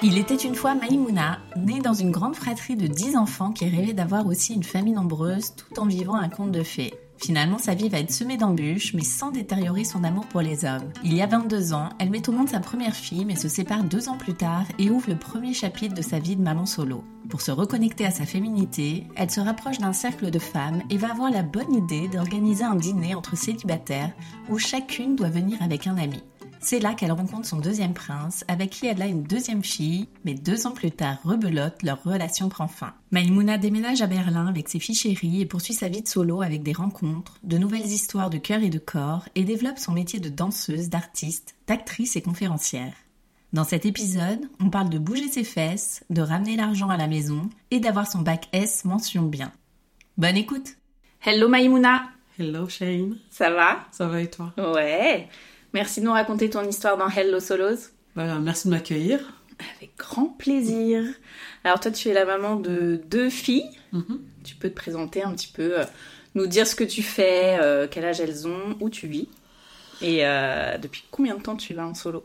Il était une fois Maïmouna, née dans une grande fratrie de 10 enfants qui rêvait d'avoir aussi une famille nombreuse tout en vivant un conte de fées. Finalement, sa vie va être semée d'embûches, mais sans détériorer son amour pour les hommes. Il y a 22 ans, elle met au monde sa première fille, mais se sépare deux ans plus tard et ouvre le premier chapitre de sa vie de maman solo. Pour se reconnecter à sa féminité, elle se rapproche d'un cercle de femmes et va avoir la bonne idée d'organiser un dîner entre célibataires où chacune doit venir avec un ami. C'est là qu'elle rencontre son deuxième prince, avec qui elle a une deuxième fille, mais deux ans plus tard, rebelote, leur relation prend fin. Maïmouna déménage à Berlin avec ses filles chéries et poursuit sa vie de solo avec des rencontres, de nouvelles histoires de cœur et de corps, et développe son métier de danseuse, d'artiste, d'actrice et conférencière. Dans cet épisode, on parle de bouger ses fesses, de ramener l'argent à la maison et d'avoir son bac S mention bien. Bonne écoute Hello Maïmouna Hello Shane. Ça va? Ça va et toi? Ouais Merci de nous raconter ton histoire dans Hello Solos. Merci de m'accueillir. Avec grand plaisir. Alors toi, tu es la maman de deux filles. Mhm. Tu peux te présenter un petit peu, euh, nous dire ce que tu fais, euh, quel âge elles ont, où tu vis. Et euh, depuis combien de temps tu vas en solo?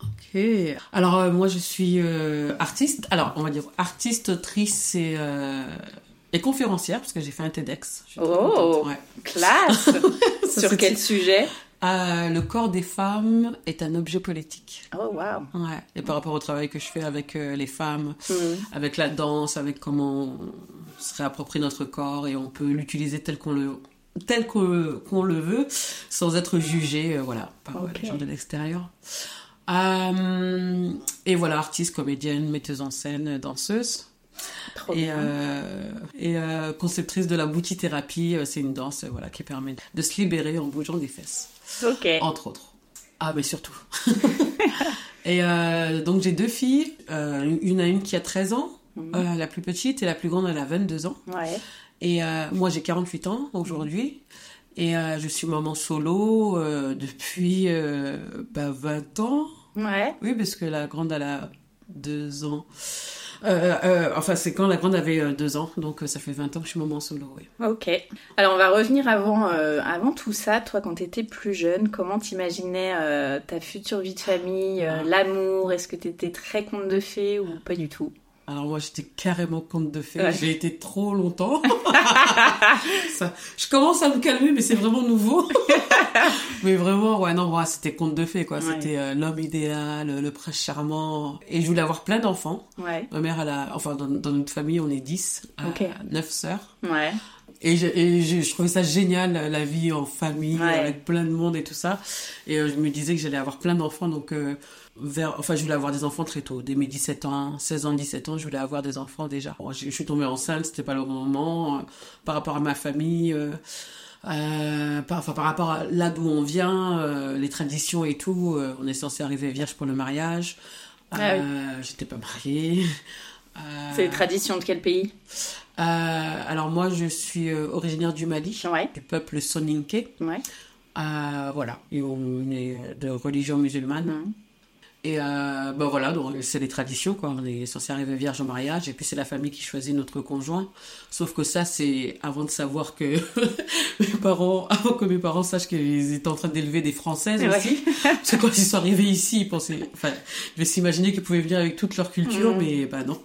Ok. Alors moi je suis artiste. Alors on va dire artiste, autrice et, et conférencière parce que j'ai fait un TEDx. Je suis très Oh ouais. Classe Sur quel sujet? Euh, le corps des femmes est un objet politique. Oh wow Ouais. Et par rapport au travail que je fais avec euh, les femmes, Mhm. avec la danse, avec comment on se réapproprie notre corps et on peut l'utiliser tel qu'on le tel qu'on le veut sans être jugé euh, voilà par les gens de l'extérieur et voilà artiste comédienne metteuse en scène danseuse Trop et, euh, euh, conceptrice de la boutithérapie c'est une danse voilà qui permet de se libérer en bougeant des fesses Ok. entre autres. Ah, mais surtout. et euh, donc j'ai deux filles, euh, une à une qui a 13 ans, Mhm. euh, la plus petite, et la plus grande, elle a 22 ans. Ouais. Et euh, moi j'ai 48 ans aujourd'hui. Et euh, je suis maman solo euh, depuis bah, 20 ans. Ouais. Oui, parce que la grande, elle a 2 ans. Euh, euh, enfin, c'est quand la grande avait 2 ans, donc euh, ça fait 20 ans que je suis maman solo, oui. Ok. Alors on va revenir avant, euh, avant tout ça. Toi, quand t'étais plus jeune, comment t'imaginais euh, ta future vie de famille, euh, l'amour? Est-ce que t'étais très conte de fées ou pas du tout? Alors moi j'étais carrément conte de fées, Ouais. j'ai été trop longtemps. Ça, je commence à me calmer mais c'est vraiment nouveau. mais vraiment ouais non moi c'était conte de fées quoi, Ouais. c'était euh, l'homme idéal, le prince charmant et je voulais avoir plein d'enfants. Ouais. Ma mère elle a enfin dans, dans notre famille on est 10, euh, Ok. 9 sœurs Ouais. Et, je, et je, je trouvais ça génial la vie en famille Ouais. avec plein de monde et tout ça et euh, je me disais que j'allais avoir plein d'enfants donc euh, vers enfin je voulais avoir des enfants très tôt dès mes 17 ans 16 ans 17 ans je voulais avoir des enfants déjà Bon, je, suis tombée enceinte c'était pas le bon moment euh, par rapport à ma famille euh, euh, par, enfin, par rapport à là d'où on vient, euh, les traditions et tout, on est censé arriver vierge pour le mariage. Ah Euh, J'étais pas mariée. Euh, C'est les traditions de quel pays? Euh, alors moi, je suis euh, originaire du Mali, Ouais. du peuple Soninké. Ouais. Euh, voilà, et on est de religion musulmane. Mhm. Et euh, ben voilà, donc c'est les traditions, quoi. On est censé arriver vierge au mariage, et puis c'est la famille qui choisit notre conjoint. Sauf que ça, c'est avant de savoir que mes parents, avant que mes parents sachent qu'ils étaient en train d'élever des Françaises Ouais. aussi. Parce que quand ils sont arrivés ici, ils pensaient, enfin, je vais s'imaginer qu'ils pouvaient venir avec toute leur culture, Mhm. mais bah non.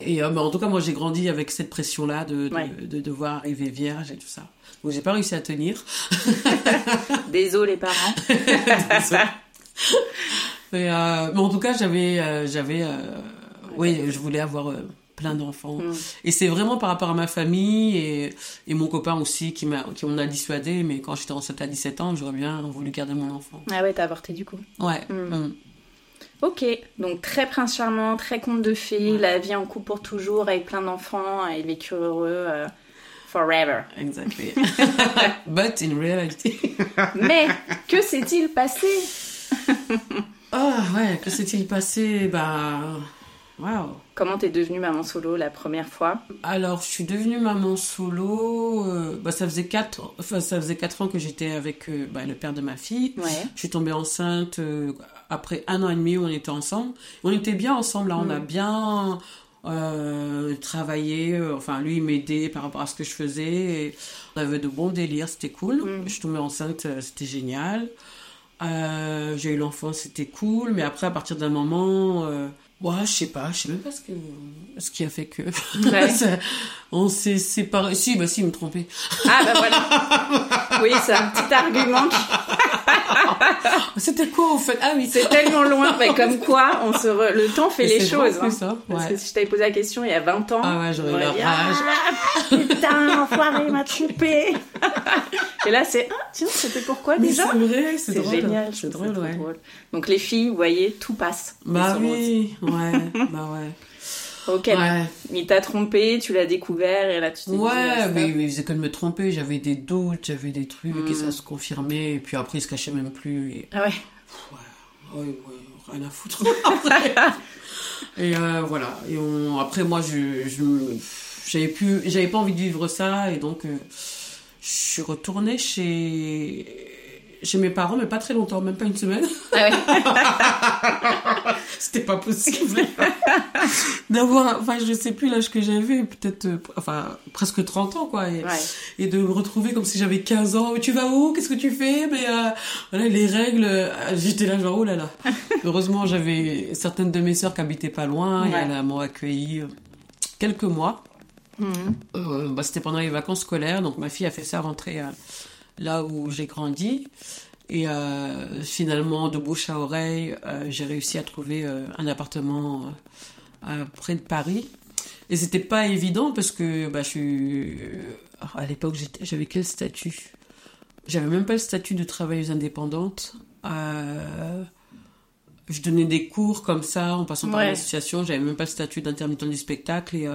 Et euh, bah, en tout cas, moi, j'ai grandi avec cette pression-là de, de, Ouais. de devoir arriver vierge et tout ça. Donc, j'ai pas réussi à tenir. Désolé les parents. mais, euh, mais en tout cas, j'avais, euh, j'avais, euh, oui, je voulais avoir euh, plein d'enfants. Mm. Et c'est vraiment par rapport à ma famille et, et mon copain aussi qui m'a, qui m'en a dissuadé. Mais quand j'étais enceinte à 17 ans, j'aurais bien voulu garder mon enfant. Ah ouais, t'as avorté du coup. Ouais. Mm. Mm. Ok, donc très prince charmant, très conte de fées, la vie en couple pour toujours avec plein d'enfants et vécu heureux euh, forever. Exactly. But in reality. Mais que s'est-il passé? Ah ouais, que s'est-il passé? Bah. Waouh. Comment t'es devenue maman solo la première fois? Alors, je suis devenue maman solo. euh, bah, ça faisait quatre, enfin, ça faisait quatre ans que j'étais avec euh, bah, le père de ma fille. Ouais. Je suis tombée enceinte euh, après un an et demi où on était ensemble. On était bien ensemble, là. On a bien euh, travaillé. euh, Enfin, lui, il m'aidait par rapport à ce que je faisais. Et on avait de bons délires, c'était cool. Je suis tombée enceinte, euh, c'était génial. Euh, J'ai eu l'enfant, c'était cool. Mais après, à partir d'un moment... Euh, Ouais, je sais pas, je sais même pas ce, que, ce qui a fait que. Ouais. On s'est séparés. Si, bah si, il me trompait. Ah bah voilà Oui, c'est un petit argument. qui- C'était quoi en fait? Ah oui, C'est tellement loin, mais comme quoi on se re- le temps fait Mais les choses. hein. ça, Parce que si je t'avais posé la question il y a 20 ans, Ah ouais, j'aurais on eu dit. Ah, putain, enfoiré, m'a trompé. Et là, c'est, ah, tiens, c'était pourquoi Mais déjà? c'est vrai, c'est génial, C'est drôle, ouais. drôle. Donc les filles, vous voyez, tout passe. Bah oui, ouais, bah ouais. Ok, Ouais, il t'a trompé, tu l'as découvert et là tu t'es ah, ouais stop. mais, mais il faisait que de me tromper. J'avais des doutes, j'avais des trucs et Mm. ça se confirmait. Et puis après, il se cachait même plus. Et... Ah ouais. Ouais, ouais, rien à foutre. et euh, voilà. Et on... après, moi, je, je j'avais plus, j'avais pas envie de vivre ça et donc euh, je suis retournée chez chez mes parents, mais pas très longtemps, même pas une semaine. Ah ouais. C'était pas possible d'avoir, enfin, je sais plus l'âge que j'avais, peut-être, euh, enfin, presque 30 ans, quoi. Et, Ouais. et de me retrouver comme si j'avais 15 ans. Tu vas où? Qu'est-ce que tu fais? Mais euh, voilà, les règles, euh, j'étais là genre, oh là là. Heureusement, j'avais certaines de mes sœurs qui habitaient pas loin et elles m'ont accueilli euh, quelques mois. Euh, bah, C'était pendant les vacances scolaires, donc ma fille a fait ça rentrer là où j'ai grandi. Et euh, finalement, de bouche à oreille, euh, j'ai réussi à trouver euh, un appartement près de Paris. Et c'était pas évident parce que bah, je suis. À l'époque, j'avais quel statut? J'avais même pas le statut de travailleuse indépendante. Je donnais des cours comme ça en passant par l'association. J'avais même pas le statut d'intermittent du spectacle et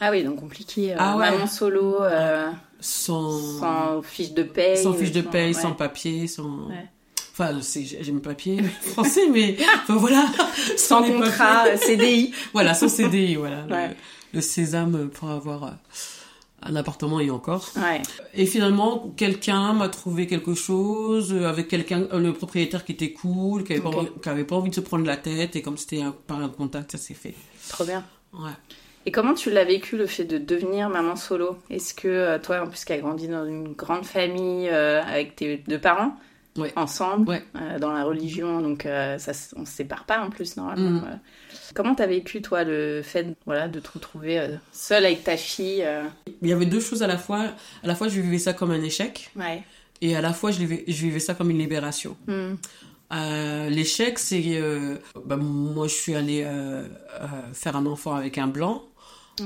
Ah oui, donc compliqué. euh, Ah ouais. Maman solo, euh, sans, sans fiche de paye. sans fiche de sans- paye, ouais. sans papier, sans. Ouais. Enfin, c'est- j'ai mes papiers français, mais enfin voilà, Sans les contrat, papiers. euh, CDI. Voilà, sans CDI, voilà. le- sésame pour avoir un appartement et encore. Ouais. Et finalement, quelqu'un m'a trouvé quelque chose avec quelqu'un, le propriétaire qui était cool, qui avait, pas, Ok. envie- qui avait pas envie de se prendre la tête, et comme c'était par un contact, ça s'est fait. Trop bien. Ouais. Et comment tu l'as vécu le fait de devenir maman solo? Est-ce que euh, toi, en plus qui as grandi dans une grande famille euh, avec tes deux parents, Ouais. ensemble, Ouais. euh, dans la religion, donc euh, ça, on se sépare pas en plus normalement. Euh. Comment t'as vécu toi le fait voilà, de te retrouver seule avec ta fille Il y avait deux choses à la fois. À la fois, je vivais ça comme un échec, Ouais. et à la fois, je vivais, je vivais ça comme une libération. Hmm. Euh, L'échec, c'est euh, bah, moi, je suis allée euh, euh, faire un enfant avec un blanc.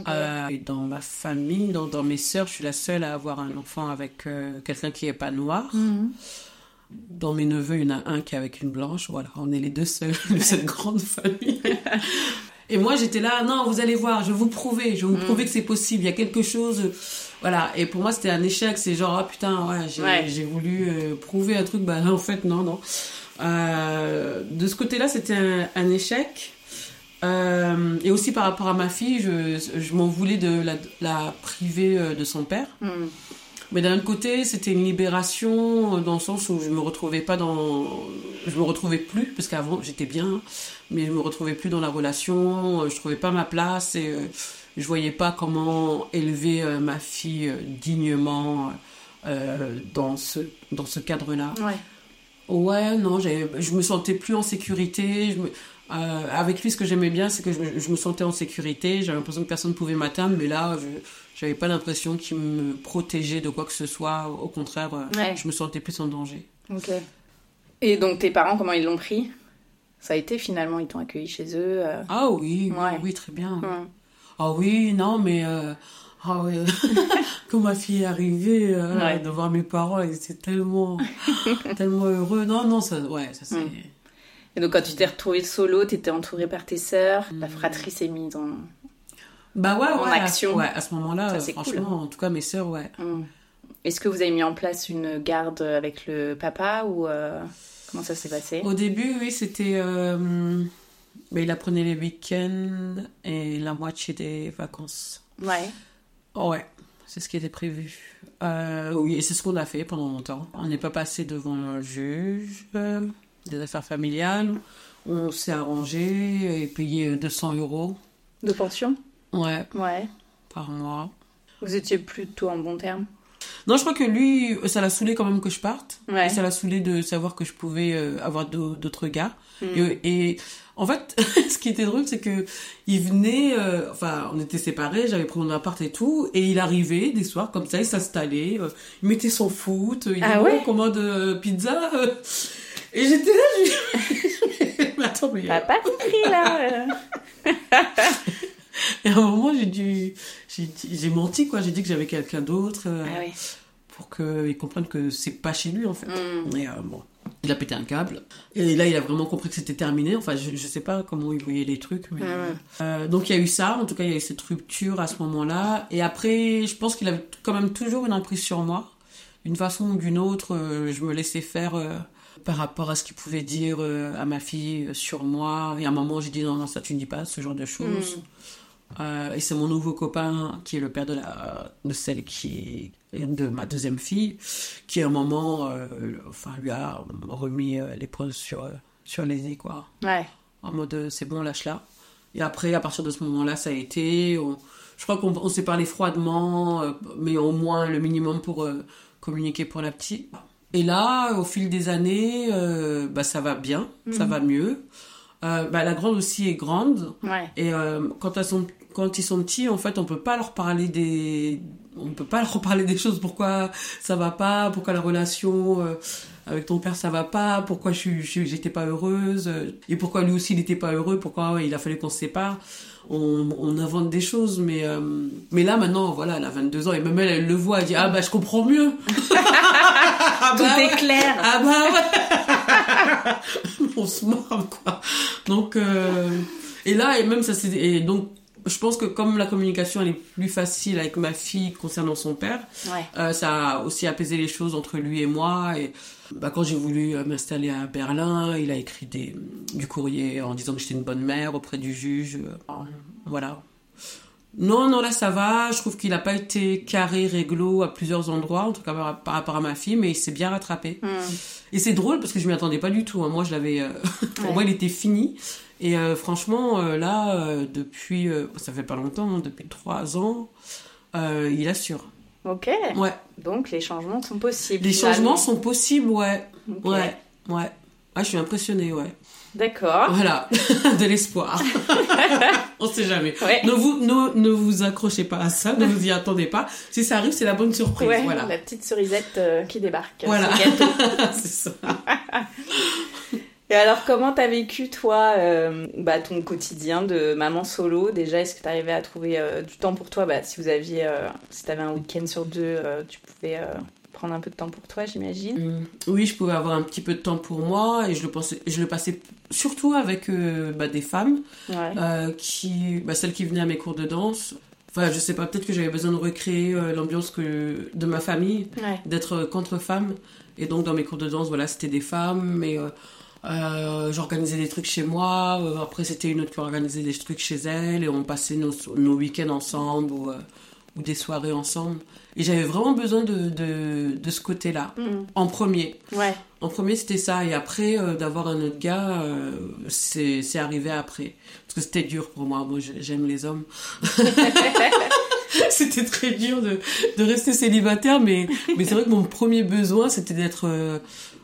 Euh, et dans ma famille, dans, dans mes sœurs, je suis la seule à avoir un enfant avec euh, quelqu'un qui est pas noir. Mhm. Dans mes neveux, il y en a un qui est avec une blanche. Voilà, on est les deux seuls de cette grande famille. Et moi, j'étais là, non, vous allez voir, je vais vous prouver, je vais vous Mm. prouver que c'est possible. Il y a quelque chose. Voilà. Et pour moi, c'était un échec. C'est genre, ah putain, ouais, j'ai Ouais. voulu euh, prouver un truc. Bah, en fait, non, non. Euh, de ce côté-là, c'était un, un échec. Euh, et aussi par rapport à ma fille, je, je m'en voulais de la, la priver euh, de son père. Hmm. Mais d'un autre côté, c'était une libération dans le sens où je me retrouvais pas dans, je me retrouvais plus parce qu'avant j'étais bien, mais je me retrouvais plus dans la relation. Je trouvais pas ma place et je voyais pas comment élever ma fille dignement dans ce dans ce cadre-là. Ouais. Ouais, non, je me sentais plus en sécurité. Je me- euh, avec lui, ce que j'aimais bien, c'est que je, me- je me sentais en sécurité. J'avais l'impression que personne ne pouvait m'atteindre, mais là, je j'avais pas l'impression qu'il me protégeait de quoi que ce soit. Au contraire, euh, Ouais. je me sentais plus en danger. Ok. Et donc tes parents, comment ils l'ont pris? Ça a été finalement, ils t'ont accueilli chez eux. euh, Ah oui, oui, Ouais. oui, très bien. Ah oui, non, mais euh, ah ouais, quand ma fille est arrivée, euh, Ouais. de voir mes parents, ils étaient tellement, tellement heureux. Non, non, ça, ouais, ça c'est. Mm. Et donc quand tu t'es retrouvée solo, t'étais entourée par tes sœurs, la Hmm. fratrie s'est mise en... Bah ouais, En ouais, à- action. ouais, à ce moment-là, euh, franchement, cool. en tout cas, mes sœurs, ouais. Hmm. Est-ce que vous avez mis en place une garde avec le papa ou euh, comment ça s'est passé? Au début, oui, c'était. euh, ben, il apprenait les week-ends et la moitié des vacances. Ouais. Ouais, c'est ce qui était prévu. Euh, oui, et c'est ce qu'on a fait pendant longtemps. On n'est pas passé devant un juge euh, des affaires familiales. On s'est arrangé et payé 200 euros. De pension? Ouais, Ouais. par mois. Vous étiez plutôt en bon terme? Non, je crois que lui, ça l'a saoulé quand même que je parte. Ouais. Et ça l'a saoulé de savoir que je pouvais euh, avoir d'au- d'autres gars. Hmm. Et, et en fait, ce qui était drôle, c'est que il venait, euh, enfin, on était séparés, j'avais pris mon appart et tout, et il arrivait des soirs comme ça, il s'installait, euh, il mettait son foot, il Ah ouais commande euh, pizza. euh. et j'étais là, je... mais attends, mais... T'as pas compris là euh. Et à un moment, j'ai dû, j'ai menti, quoi, j'ai dit que j'avais quelqu'un d'autre. euh, Ah oui. pour qu'il comprenne que c'est pas chez lui en fait. Mm. Et euh, bon, il a pété un câble. Et là, il a vraiment compris que c'était terminé. Enfin, je, je sais pas comment il voyait les trucs. Mais, Mm. euh, donc il y a eu ça. En tout cas, il y a eu cette rupture à ce moment-là. Et après, je pense qu'il avait quand même toujours une emprise sur moi. D'une façon ou d'une autre, je me laissais faire par rapport à ce qu'il pouvait dire à ma fille sur moi. Et à un moment, j'ai dit non, non, ça tu ne dis pas ce genre de choses. Euh, et c'est mon nouveau copain qui est le père de la de celle qui est de ma deuxième fille qui à un moment euh, enfin lui a remis euh, l'épreuve sur euh, sur les i quoi. Ouais. en mode euh, c'est bon lâche là et après à partir de ce moment-là ça a été on- je crois qu'on on s'est parlé froidement mais au moins le minimum pour communiquer pour la petite. Et là au fil des années bah ça va bien ça va mieux. Euh, bah, la grande aussi est grande. Ouais. et euh, quand, elles sont, quand ils sont petits, en fait, on peut pas leur parler des, on peut pas leur parler des choses. Pourquoi ça va pas? Pourquoi la relation euh, avec ton père ça va pas? Pourquoi je j'étais pas heureuse? Et pourquoi lui aussi il était pas heureux? Pourquoi il a fallu qu'on se sépare? On, on invente des choses, mais euh, mais là maintenant, voilà, elle a 22 ans et même elle, elle le voit, elle dit ah bah je comprends mieux. Ah Tout bah est ouais. clair. Ah bah ouais. on se marre quoi. Donc euh, et là et même ça c'est et donc je pense que comme la communication elle est plus facile avec ma fille concernant son père, Ouais. euh, ça a aussi apaisé les choses entre lui et moi et bah, quand j'ai voulu euh, m'installer à Berlin, il a écrit des, du courrier en disant que j'étais une bonne mère auprès du juge. euh, voilà. Non, non, là ça va. Je trouve qu'il n'a pas été carré, réglo à plusieurs endroits, en tout cas par, par rapport à ma fille, mais il s'est bien rattrapé. Hmm. Et c'est drôle parce que je m'y attendais pas du tout. hein. Moi, je l'avais. euh, pour Ouais. moi, il était fini. Et euh, franchement, euh, là, euh, depuis. ça fait pas longtemps, hein, depuis trois ans, il assure. Ok. Ouais. Donc les changements sont possibles. Les changements sont possibles, ouais. Ok. Ouais. Ouais. Ah, je suis impressionnée, ouais. D'accord. Voilà, de l'espoir. On sait jamais. Ouais. Ne vous, ne, ne vous accrochez pas à ça, ne vous y attendez pas. Si ça arrive, c'est la bonne surprise. Ouais, voilà. la petite cerisette euh, qui débarque. Voilà. c'est ça. Et alors, comment t'as vécu, toi, euh, bah, ton quotidien de maman solo? Déjà, est-ce que t'arrivais à trouver euh, du temps pour toi? Bah, Si vous aviez, euh, si t'avais un week-end sur deux, tu pouvais prendre un peu de temps pour toi, j'imagine. Mm. Oui, je pouvais avoir un petit peu de temps pour moi et je le, pensais, je le passais surtout avec bah, des femmes, Ouais. qui, bah, celles qui venaient à mes cours de danse. Enfin, je sais pas, peut-être que j'avais besoin de recréer l'ambiance que, de ma famille, Ouais. d'être contre femmes. Et donc, dans mes cours de danse, voilà, c'était des femmes, mais euh, j'organisais des trucs chez moi. euh, après, c'était une autre qui organisait des trucs chez elle, et on passait nos, nos week-ends ensemble, ou, euh, ou des soirées ensemble. Et j'avais vraiment besoin de, de, de ce côté-là, Mm. en premier. Ouais. En premier, c'était ça. Et après, euh, d'avoir un autre gars, euh, c'est c'est arrivé après. Parce que c'était dur pour moi. Moi, j'ai- j'aime les hommes. c'était très dur de, de rester célibataire. Mais, mais c'est vrai que mon premier besoin, c'était d'être euh,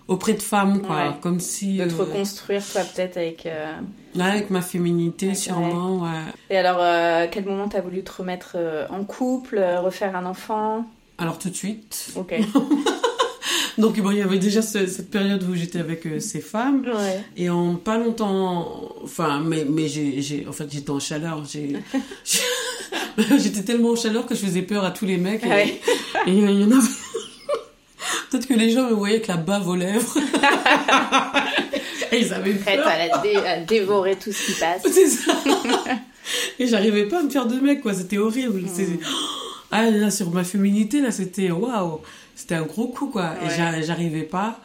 auprès de femmes, quoi. Ouais. Comme si... De te euh, reconstruire, toi, peut-être, avec... euh, ouais, avec ma féminité, sûrement. Ouais. Et alors, euh, quel moment t'as voulu te remettre euh, en couple, euh, refaire un enfant? Alors, tout de suite. Ok. Donc, bon, il y avait déjà ce- cette période où j'étais avec ces femmes. ouais. Et en pas longtemps, enfin, mais, mais j'ai, en fait, j'étais en chaleur. J'ai, j'étais tellement en chaleur que je faisais peur à tous les mecs. Et, Ouais. et il y en avait. Que les gens me voyaient avec la bave aux lèvres. et ils avaient Prête peur. à, dé- à dévorer tout ce qui passe. C'est ça. et j'arrivais pas à me faire de mec, quoi. C'était horrible. Mm. C'est- Ah, là, sur ma féminité, là, c'était waouh. C'était un gros coup, quoi. Ouais. Et j'a- j'arrivais pas.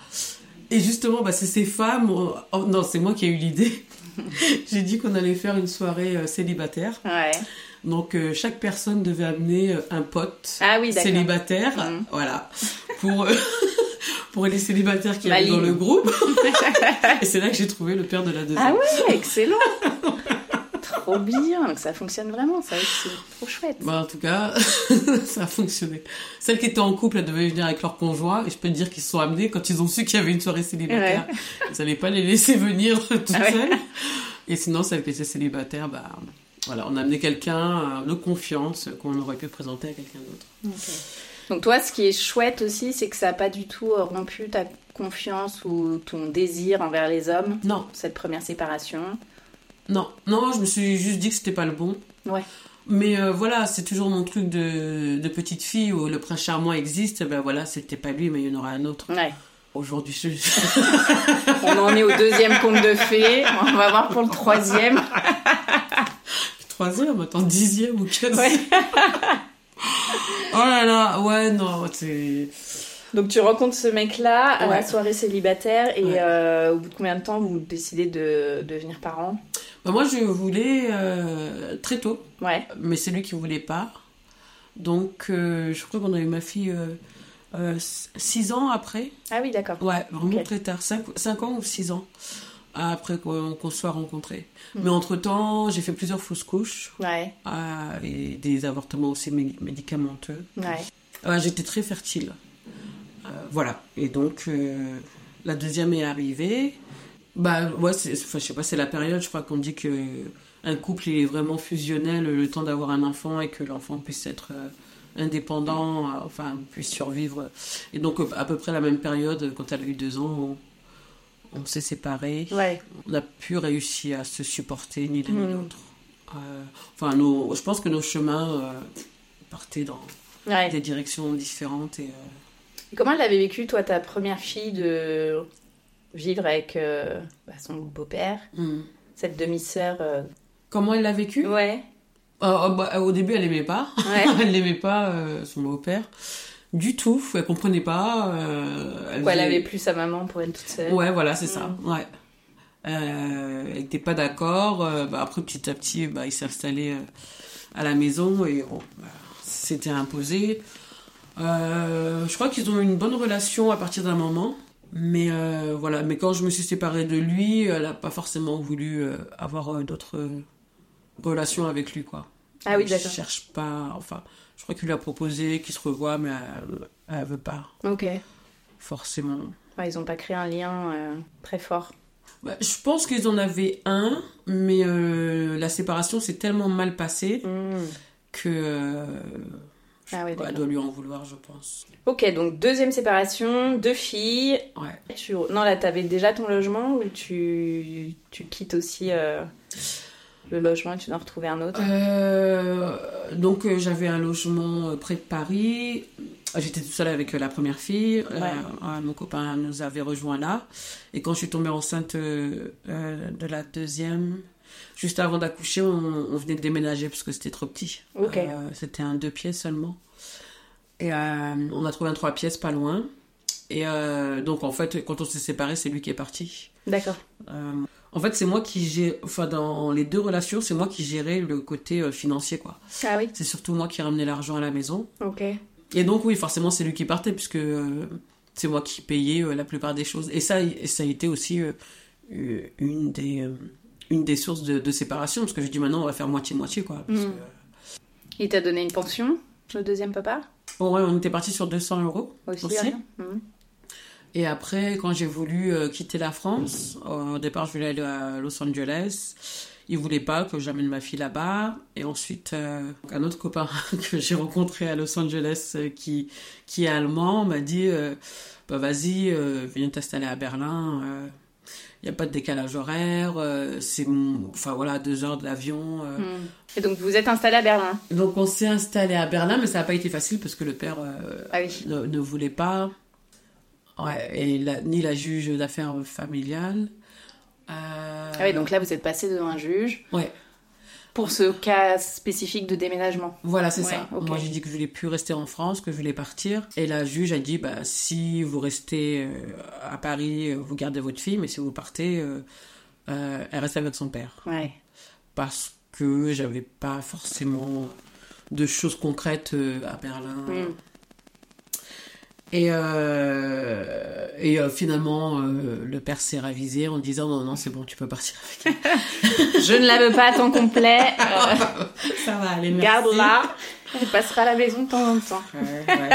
Et justement, bah, c'est ces femmes. oh, oh, non, c'est moi qui ai eu l'idée. J'ai dit qu'on allait faire une soirée euh, célibataire. Ouais. Donc, euh, chaque personne devait amener euh, un pote Ah oui, célibataire. Mhm. Voilà. Pour, euh, pour les célibataires qui Ma arrivent dans le groupe. Et c'est là que j'ai trouvé le père de la deuxième. Ah ouais, excellent. Trop bien. Donc ça fonctionne vraiment, ça aussi. Trop chouette. Bah, en tout cas, ça a fonctionné. Celles qui étaient en couple, elles devaient venir avec leur conjoint. Et je peux te dire qu'ils se sont amenés quand ils ont su qu'il y avait une soirée célibataire. Ils n'allaient pas les laisser venir toutes Ah ouais. seules. Et sinon, celles qui étaient célibataires, bah, voilà, on a amené quelqu'un euh, de confiance qu'on aurait pu présenter à quelqu'un d'autre. Donc toi, ce qui est chouette aussi, c'est que ça n'a pas du tout euh, rompu ta confiance ou ton désir envers les hommes, Non, cette première séparation? non, non, je me suis juste dit que c'était pas le bon. Ouais. Mais euh, voilà, c'est toujours mon truc de, de petite fille où le prince charmant existe. Ben voilà, c'était pas lui, mais il y en aura un autre. Ouais. Aujourd'hui, je... On en est au deuxième conte de fées. On va voir pour le troisième. troisième, attends, dixième ou quinzième. Ouais. Oh là là, ouais, non, c'est. Donc tu rencontres ce mec-là à la soirée célibataire et Ouais. euh, au bout de combien de temps vous décidez de devenir parents? Bah, moi, je voulais euh, très tôt, Ouais. mais c'est lui qui voulait pas. Donc, euh, je crois qu'on a eu ma fille 6 ans après. Ah oui, d'accord. Ouais, vraiment très tard, 5, ans ou 6 ans après qu'on se soit rencontrés. Mhm. Mais entre-temps, j'ai fait plusieurs fausses couches Ouais. euh, et des avortements aussi mé- médicamenteux. Ouais. Euh, J'étais très fertile. Euh, voilà. Et donc, euh, la deuxième est arrivée. Bah, ouais, enfin, je sais pas, c'est la période, je crois qu'on dit que un couple il est vraiment fusionnel le temps d'avoir un enfant et que l'enfant puisse être indépendant, enfin, puisse survivre. Et donc, à peu près la même période, quand elle a eu deux ans, on, on s'est séparés. Ouais. On n'a plus réussi à se supporter, ni l'un ni Mhm. l'autre. Euh, enfin, nos, je pense que nos chemins euh, partaient dans Ouais. des directions différentes et euh, Et Comment elle avait vécu, toi, ta première fille, de vivre avec bah, son beau-père, hmm. cette demi-sœur comment elle l'a vécu? Ouais. Euh, bah, Au début, elle aimait pas. Ouais. elle n'aimait pas son beau-père du tout. Elle comprenait pas. euh, elle, faisait- avait plus sa maman pour elle toute seule. Ouais, voilà, c'est ça. Ouais. Euh, elle n'était pas d'accord. euh, bah, après, petit à petit, bah, il s'est installé à la maison et bon, bah, c'était imposé. Je crois qu'ils ont eu une bonne relation à partir d'un moment. Mais voilà, mais quand je me suis séparée de lui, elle n'a pas forcément voulu avoir d'autres relations avec lui, quoi. Ah oui, d'accord. cherche pas, enfin, je crois qu'il lui a proposé qu'il se revoie, mais elle, elle veut pas, Ok. forcément. Ouais, ils ont pas créé un lien euh, très fort. Bah, je pense qu'ils en avaient un, mais euh, la séparation s'est tellement mal passée Hmm. que euh, Ah ouais, elle doit lui en vouloir, je pense. Ok, donc deuxième séparation, deux filles. Ouais. Tu... Non, là, t'avais déjà ton logement ou tu, tu quittes aussi le logement et tu dois en retrouver un autre Euh, donc euh, j'avais un logement euh, près de Paris. J'étais toute seule avec la première fille. Ouais. mon copain nous avait rejoint là. Et quand je suis tombée enceinte de la deuxième, juste avant d'accoucher, on, on venait de déménager parce que c'était trop petit. Ok. Euh, c'était un deux pièces seulement. Et on a trouvé un trois pièces pas loin. Et euh, donc en fait, quand on s'est séparés, c'est lui qui est parti. D'accord. Euh, En fait, c'est moi qui j'ai, enfin, dans les deux relations, c'est moi qui gérais le côté euh, financier, quoi. Ah oui. C'est surtout moi qui ramenais l'argent à la maison. Ok. Et donc, oui, forcément, c'est lui qui partait, puisque euh, c'est moi qui payais euh, la plupart des choses. Et ça, et ça a été aussi une, des, une des sources de, de séparation, parce que je dis maintenant, on va faire moitié-moitié, quoi. Parce Mm. que- Il t'a donné une pension, le deuxième papa? Bon, ouais, on était parti sur 200 euros Aussi, aussi. Mhm. Et après, quand j'ai voulu euh, quitter la France, euh, au départ, je voulais aller à Los Angeles. Il voulait pas que j'amène ma fille là-bas. Et ensuite, euh, un autre copain que j'ai rencontré à Los Angeles, euh, qui, qui est allemand, m'a dit bah, Vas-y, viens t'installer à Berlin. Il n'y a pas de décalage horaire. c'est, enfin voilà, deux heures d'avion. euh. Mhm. Et donc vous êtes installé à Berlin Donc, on s'est installé à Berlin, mais ça n'a pas été facile parce que le père Ah oui. ne, ne voulait pas. Ouais, et la- ni la juge d'affaires familiales. Euh, Ah oui, donc là vous êtes passé devant un juge Ouais, pour ce cas spécifique de déménagement. voilà, c'est Ouais, ça. Moi, j'ai dit que je voulais plus rester en France, que je voulais partir. Et la juge a dit bah, si vous restez euh, à Paris, euh, vous gardez votre fille, mais si vous partez, euh, euh, elle reste avec son père. Ouais. Parce que j'avais pas forcément de choses concrètes à Berlin. Mhm. Et, euh, et euh, finalement, euh, le père s'est ravisé en disant non, non, c'est bon, tu peux partir avec elle. Je ne la veux pas à temps complet. Ça va aller, merci. Garde-la. Elle passera à la maison de temps en temps. Ouais, ouais.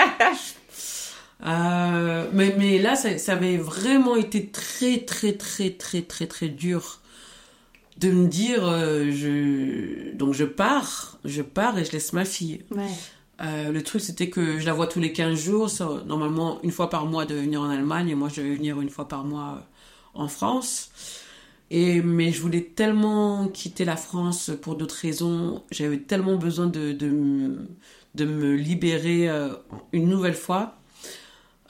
Mais, mais là, ça, ça avait vraiment été très, très, très, très, très, très dur de me dire, je, donc je pars, je pars et je laisse ma fille. Ouais. Euh, le truc, c'était que je la vois tous les 15 jours, ça, normalement une fois par mois de venir en Allemagne, et moi je vais venir une fois par mois euh, en France. Et, mais je voulais tellement quitter la France pour d'autres raisons, j'avais tellement besoin de, de, me- de me libérer euh, une nouvelle fois,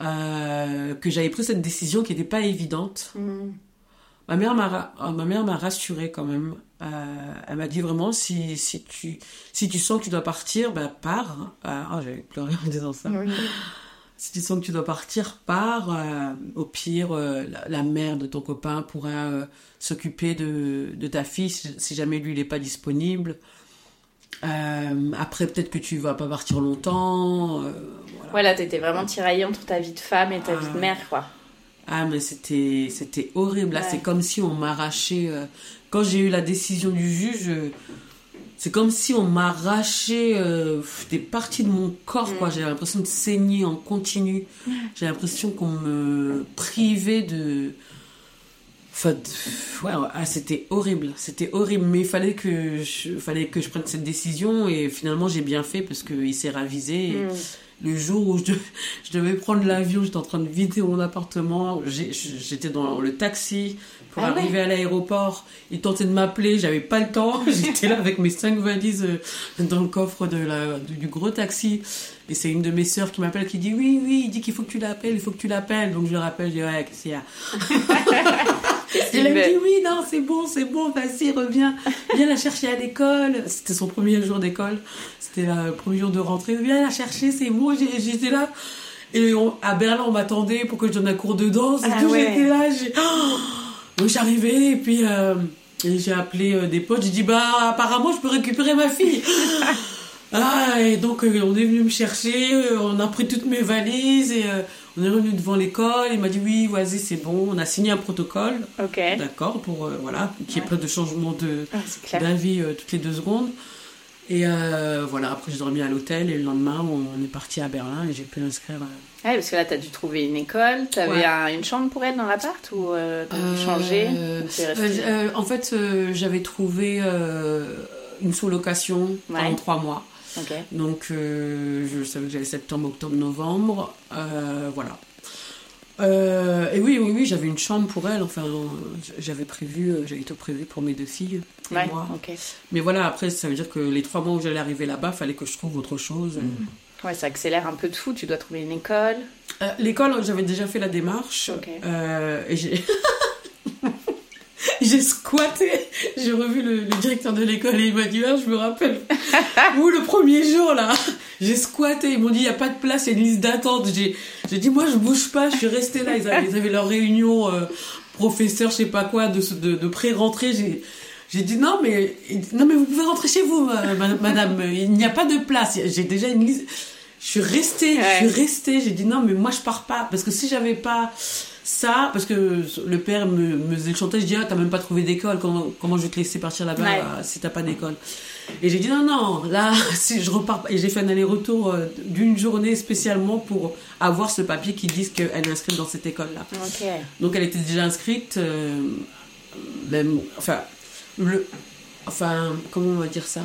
euh, que j'avais pris cette décision qui n'était pas évidente. Mhm. Ma mère m'a ma mère m'a rassurée quand même. Euh, elle m'a dit vraiment si si tu si tu sens que tu dois partir, bah pars. Euh, oh, j'avais pleuré en disant ça. Oui. Si tu sens que tu dois partir, pars. Euh, au pire, euh, la, la mère de ton copain pourra euh, s'occuper de, de ta fille si, si jamais lui il est pas disponible. Euh, après, peut-être que tu vas pas partir longtemps. euh, voilà. Voilà, t'étais vraiment tiraillée entre ta vie de femme et ta vie de mère, quoi. Ah, mais c'était, c'était horrible. Là, Ouais. c'est comme si on m'arrachait. euh, Quand j'ai eu la décision du juge, euh, c'est comme si on m'arrachait euh, des parties de mon corps, quoi. J'avais l'impression de saigner en continu. J'ai l'impression qu'on me privait de. Enfin, de- ouais, ah, c'était horrible, c'était horrible, mais il fallait que je, fallait que je prenne cette décision et finalement j'ai bien fait parce qu'il s'est ravisé. Et Mm. Le jour où je, devais- je devais prendre l'avion, j'étais en train de vider mon appartement, j'étais dans le taxi pour Ah ouais. arriver à l'aéroport. Il tentait de m'appeler, j'avais pas le temps. J'étais là avec mes cinq valises euh, dans le coffre de la, du, gros taxi. Et c'est une de mes sœurs qui m'appelle qui dit oui, oui, il dit qu'il faut que tu l'appelles, il faut que tu l'appelles. Donc je le rappelle, je dis ouais, qu'est-ce Elle me dit oui, non, c'est bon, c'est bon, vas-y, reviens, viens la chercher à l'école. C'était son premier jour d'école, c'était le premier jour de rentrée. Viens la chercher, c'est bon, j'étais là. Et on- à Berlin, on m'attendait pour que je donne un cours de danse. Et Ah tout, ouais. j'étais là, j'ai... Oh Donc j'arrivais et puis euh, et j'ai appelé euh, des potes. J'ai dit bah apparemment je peux récupérer ma fille. ah et donc euh, on est venu me chercher. on a pris toutes mes valises et on est revenu devant l'école. Il m'a dit oui vas-y c'est bon. On a signé un protocole. D'accord pour euh, voilà ait pas de changement de Ah, d'avis euh, toutes les deux secondes. Et euh, voilà après j'ai dormi à l'hôtel et le lendemain on est parti à Berlin et j'ai pu inscrire. euh, Ah, parce que là, t'as dû trouver une école, Ouais. un- une chambre pour elle dans l'appart ou euh, t'as dû changer en fait, j'avais trouvé une sous-location pendant Ouais. trois mois. Donc, euh, je savais que j'avais septembre, octobre, novembre. Euh, voilà. Euh, et oui, oui, oui, j'avais une chambre pour elle. Enfin, j'avais prévu, j'avais tout prévu pour mes deux filles et Ouais, moi. Mais voilà, après, ça veut dire que les trois mois où j'allais arriver là-bas, fallait que je trouve autre chose. Ouais, ça accélère un peu de fou. Tu dois trouver une école. Euh, L'école, j'avais déjà fait la démarche. Ok. Euh, et j'ai. j'ai squatté. J'ai revu le, le directeur de l'école et il m'a dit Ah, Je me rappelle. Vous, le premier jour, là, j'ai squatté. Ils m'ont dit Il n'y a pas de place, il y a une liste d'attente. J'ai j'ai dit Moi, je bouge pas. Je suis restée là. Ils avaient, ils avaient leur réunion. euh, professeur, je sais pas quoi, de, de, de pré-rentrée. J'ai, j'ai dit non mais non mais vous pouvez rentrer chez vous, ma- madame. Il n'y a pas de place. J'ai déjà une liste. Je suis restée, Ouais. je suis restée. J'ai dit non mais moi je pars pas parce que si j'avais pas ça, parce que le père me, me faisait le chantage, je dis ah t'as même pas trouvé d'école, comment, comment je vais te laisser partir là-bas Ouais. si t'as pas d'école. Et j'ai dit non non là si je repars pas- et j'ai fait un aller-retour euh, d'une journée spécialement pour avoir ce papier qui dise qu'elle est inscrite dans cette école là. Ok. Donc elle était déjà inscrite, euh, même, enfin, le, enfin, comment on va dire ça?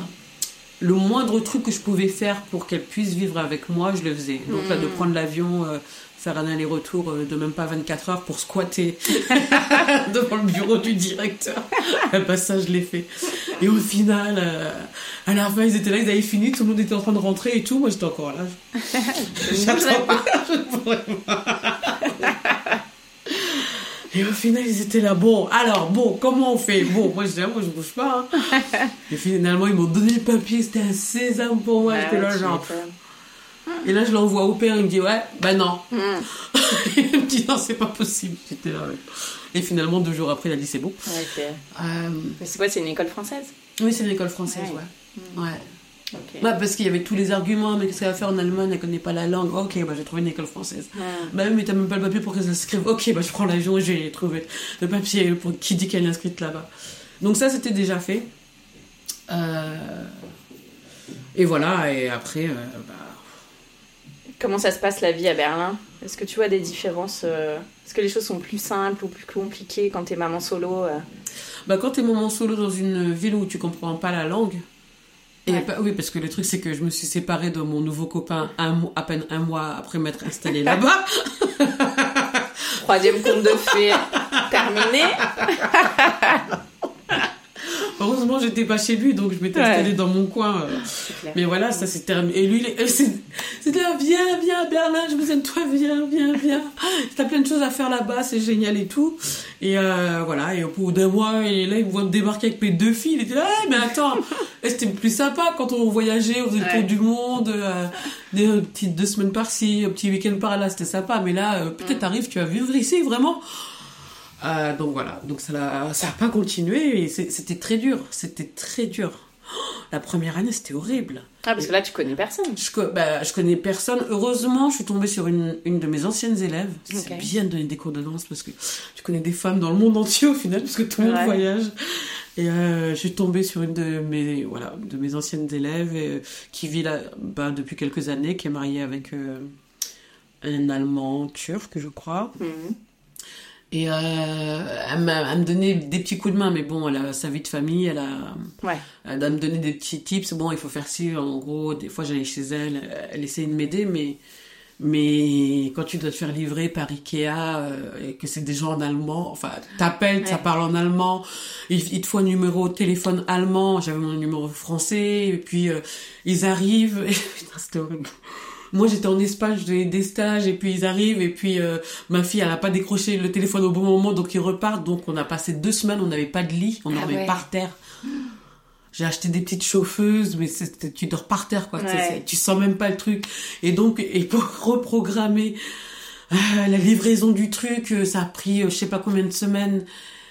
Le moindre truc que je pouvais faire pour qu'elle puisse vivre avec moi, je le faisais. Donc là, de prendre l'avion, euh, faire un aller-retour euh, de même pas 24 heures pour squatter devant le bureau du directeur. Ben, ça, je l'ai fait. Et au final, euh, à la fin, ils étaient là, ils avaient fini, tout le monde était en train de rentrer et tout. Moi, j'étais encore là. Je ne pourrais pas. Et au final, ils étaient là. Bon, alors, bon, comment on fait? Bon, moi, je dis, ah, moi, je bouge pas. hein. Et finalement, ils m'ont donné le papier. C'était un sésame pour moi. J'étais là, Ah, tu genre. m'étonnes. Et là, je l'envoie au père. Il me dit, ouais, bah non. Mm. il me dit, non, c'est pas possible. J'étais là, ouais. Et finalement, deux jours après, il a dit, c'est bon. Euh, Mais c'est quoi C'est une école française? Oui, c'est l'école française, Ouais. ouais. Ouais. Ok. Bah, parce qu'il y avait tous les arguments, mais qu'est-ce qu'elle va faire en Allemagne, elle connaît pas la langue. Ok, bah j'ai trouvé une école française. Ah. Bah mais t'as même pas le papier pour qu'elle s'inscrive. Ok, bah je prends l'avion, j'ai trouvé le papier pour qui dit qu'elle est inscrite là-bas. Donc ça, c'était déjà fait. Euh, Et voilà, et après, euh, bah, Comment ça se passe la vie à Berlin? Est-ce que tu vois des différences euh, Est-ce que les choses sont plus simples ou plus compliquées quand t'es maman solo bah quand t'es maman solo dans une ville où tu comprends pas la langue, et Ouais. pas- oui, parce que le truc c'est que je me suis séparée de mon nouveau copain un à peine un mois après m'être installée là-bas. Troisième conte de fées terminé. Heureusement, j'étais pas chez lui, donc je m'étais Ouais. installée dans mon coin. euh. Mais voilà, ça s'est terminé. Et lui, il est- euh, c'était là, viens, viens, Berlin, je besoin de toi, viens, viens, viens. T'as plein de choses à faire là-bas, c'est génial et tout. Et euh, voilà, et au bout d'un mois, et là, il me voit me débarquer avec mes deux filles. Il était là, Eh, mais attends, c'était plus sympa quand on voyageait, on faisait le tour du monde, euh, des euh, petites deux semaines par-ci, un petit week-end par-là, c'était sympa. Mais là, euh, peut-être t'arrives, tu vas vivre ici, vraiment. Euh, donc voilà, donc ça n'a ça a pas continué et c'était très dur, c'était très dur. La première année, c'était horrible. Ah, parce que là, tu connais personne. Je, bah, je connais personne. Heureusement, je suis tombée sur une, une de mes anciennes élèves. C'est bien de donner des cours de danse parce que tu connais des femmes dans le monde entier au final, parce que tout le monde voyage. Et euh, je suis tombée sur une de mes, voilà, de mes anciennes élèves euh, qui vit là bah, depuis quelques années, qui est mariée avec euh, un Allemand turc, je crois. Mhm. Et euh, elle, m'a- elle me donnait des petits coups de main, mais bon, elle a sa vie de famille, elle a, Ouais. elle me donner des petits tips. Bon, il faut faire ci, en gros, des fois j'allais chez elle, elle essayait de m'aider, mais, mais quand tu dois te faire livrer par Ikea euh, et que c'est des gens en allemand, enfin, t'appelles, ça parle en allemand, il, il te faut un numéro de téléphone allemand, j'avais mon numéro français, et puis euh, ils arrivent, et, putain, c'était horrible. Moi, j'étais en Espagne, je des stages, et puis ils arrivent, et puis euh, ma fille, elle a pas décroché le téléphone au bon moment, donc ils repartent. Donc on a passé deux semaines, on n'avait pas de lit, on Ah dormait ouais. par terre. J'ai acheté des petites chauffeuses, mais tu dors par terre, quoi. tu Ouais. sens même pas le truc. Et donc, et pour reprogrammer euh, la livraison du truc, euh, ça a pris euh, je sais pas combien de semaines.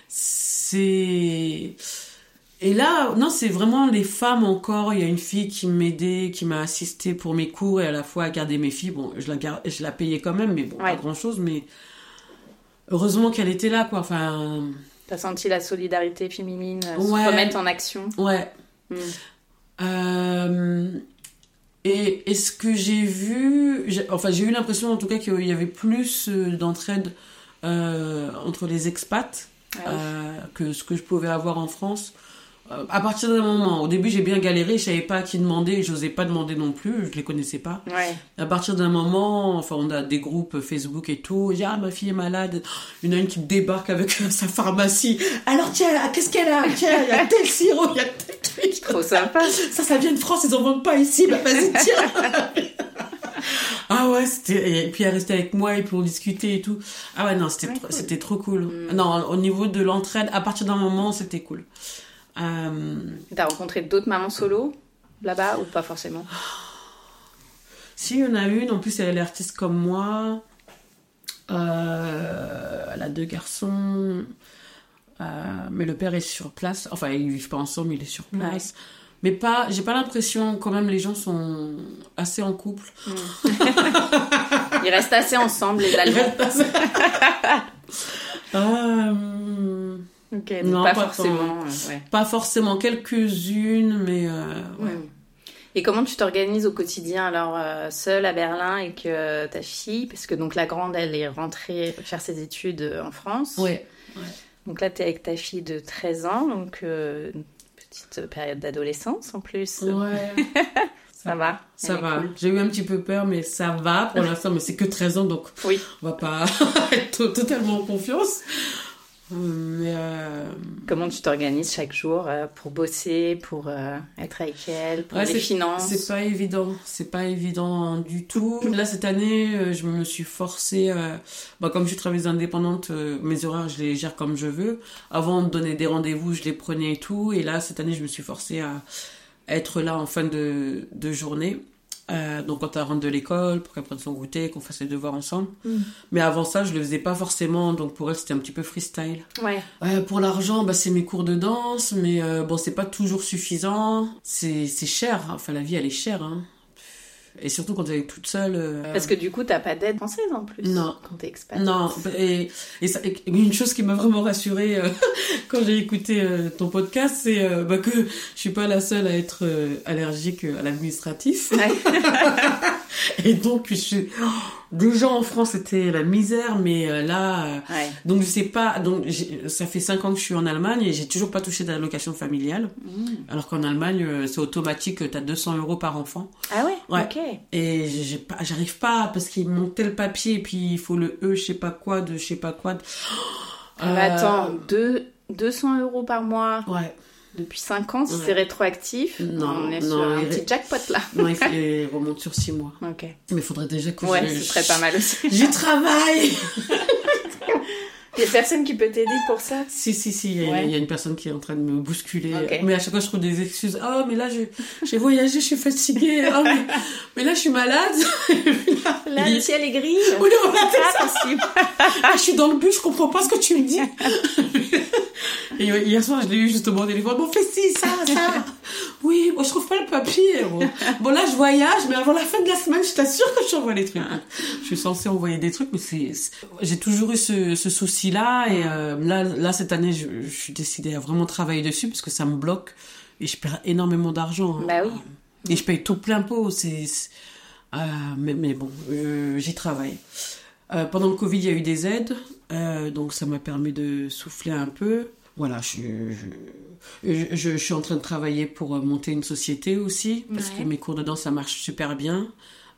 C'est... Et là, non, c'est vraiment les femmes encore. Il y a une fille qui m'aidait, qui m'a assisté pour mes cours et à la fois à garder mes filles. Bon, je la, gar- je la payais quand même, mais bon, Ouais. pas grand chose. Mais heureusement qu'elle était là, quoi. Enfin, T'as senti la solidarité féminine euh, Ouais. se remettre en action ouais. Euh, et est-ce que j'ai vu, enfin j'ai eu l'impression en tout cas qu'il y avait plus euh, d'entraide euh, entre les expats Ah oui. euh, que ce que je pouvais avoir en France. Euh, à partir d'un moment, au début j'ai bien galéré, je savais pas à qui demander, j'osais pas demander non plus, je les connaissais pas. Ouais. À partir d'un moment, enfin, on a des groupes Facebook et tout. J'ai ah ma fille est malade. A une qui débarque avec sa pharmacie. Alors tiens, qu'est-ce qu'elle a? Tiens, il y a tel sirop, il y a tel truc. Trop sympa. Ça, ça vient de France, ils en vendent pas ici. Bah vas-y, tiens. ah ouais, c'était. Et puis elle restait avec moi et puis on discutait et tout. Ah ouais, non, c'était Ouais, trop- cool. c'était trop cool. Non, au niveau de l'entraide, à partir d'un moment, c'était cool. Euh, T'as rencontré d'autres mamans solo là-bas ou pas forcément? Si, il y en a une, en plus elle est artiste comme moi. Euh, elle a deux garçons. Euh, mais le père est sur place. Enfin, ils vivent pas ensemble, il est sur place. Mais pas, j'ai pas l'impression, quand même, les gens sont assez en couple. Ils restent assez ensemble, les Allemands. assez- Euh, Ok, donc Non, pas, pas forcément. euh, ouais. pas forcément quelques-unes, mais euh, ouais. Et comment tu t'organises au quotidien alors euh, seule à Berlin et que ta fille, parce que donc la grande elle est rentrée faire ses études en France. Ouais. Donc là tu es avec ta fille de 13 ans, donc une petite période d'adolescence en plus. Ouais. Ça va. Ça va. cool. J'ai eu un petit peu peur, mais ça va pour l'instant. Mais c'est que 13 ans, donc Oui. on va pas être to- totalement en confiance. Euh, Mais euh, Comment tu t'organises chaque jour euh, pour bosser, pour euh, être avec elle, pour Ouais, les finances? c'est pas évident. C'est pas évident du tout. Là, cette année, je me suis forcée. euh, bah, comme je suis travailleuse indépendante, euh, mes horaires, je les gère comme je veux. Avant, on me donnait des rendez-vous, je les prenais et tout. Et là, cette année, je me suis forcée à être là en fin de, de journée. Euh, donc quand elle rentre de l'école, pour qu'elle prenne son goûter, qu'on fasse les devoirs ensemble. Mm. Mais avant ça, je le faisais pas forcément, donc pour elle c'était un petit peu freestyle. Ouais. Euh, pour l'argent, bah, c'est mes cours de danse, mais euh, bon, c'est pas toujours suffisant. C'est c'est cher, enfin la vie elle est chère. Hein. Et surtout quand est toute seule. euh, Parce que du coup t'as pas d'aide française en plus. Non. Quand t'es expat. Non, et, et, ça- et une chose qui m'a vraiment rassurée euh, quand j'ai écouté euh, ton podcast, c'est bah, que je suis pas la seule à être allergique à l'administratif. Ouais. Et donc, je suis... oh, déjà en France, c'était la misère, mais euh, là... euh, Ouais. donc, je sais pas... Donc, ça fait cinq ans que je suis en Allemagne et j'ai toujours pas touché d'allocation familiale. Mm. Alors qu'en Allemagne, euh, c'est automatique, t'as 200 euros par enfant. Ah ouais? Ouais. Ok. Et j'ai pas, j'arrive pas parce qu'il manque tel papier et puis il faut le E, je sais pas quoi, de je sais pas quoi. de- Ah, mais Euh, attends, deux, 200 euros par mois Ouais. Depuis 5 ans, si Ouais. c'est rétroactif, Non, on est non, sur un petit jackpot là. Non, il, il remonte sur 6 mois. Ok. Mais il faudrait déjà que Ouais, je... ce serait pas mal aussi. J'y travaille Il y a personne qui peut t'aider pour ça? Si, si, si, il y, a- Ouais. il y a une personne qui est en train de me bousculer. Ok. Mais à chaque fois, je trouve des excuses. Oh, mais là, j'ai voyagé, je suis fatiguée. Oh, mais, mais là, je suis malade. Là, Il- le ciel est gris. Oui, voilà, c'est Ah, possible. Ah, je suis dans le bus, je comprends pas ce que tu me dis. Et euh, hier soir, je l'ai eu justement au téléphone. Bon, fais ci, ça, ça. Oui, bon, je trouve pas le papier. Bon. Bon, là, je voyage, mais avant la fin de la semaine, je t'assure que je t'envoie les trucs. Je suis censée envoyer des trucs, mais c'est, j'ai toujours eu ce, ce souci-là. Et euh, là, là, cette année, je, je suis décidée à vraiment travailler dessus parce que ça me bloque et je perds énormément d'argent. hein. Bah oui. Et je paye tout plein pot. C'est, euh, mais, mais bon, euh, j'y travaille. Pendant le Covid, il y a eu des aides, donc ça m'a permis de souffler un peu. Voilà, je, je, je- je suis en train de travailler pour euh, monter une société aussi, parce Ouais. que mes cours de danse, ça marche super bien.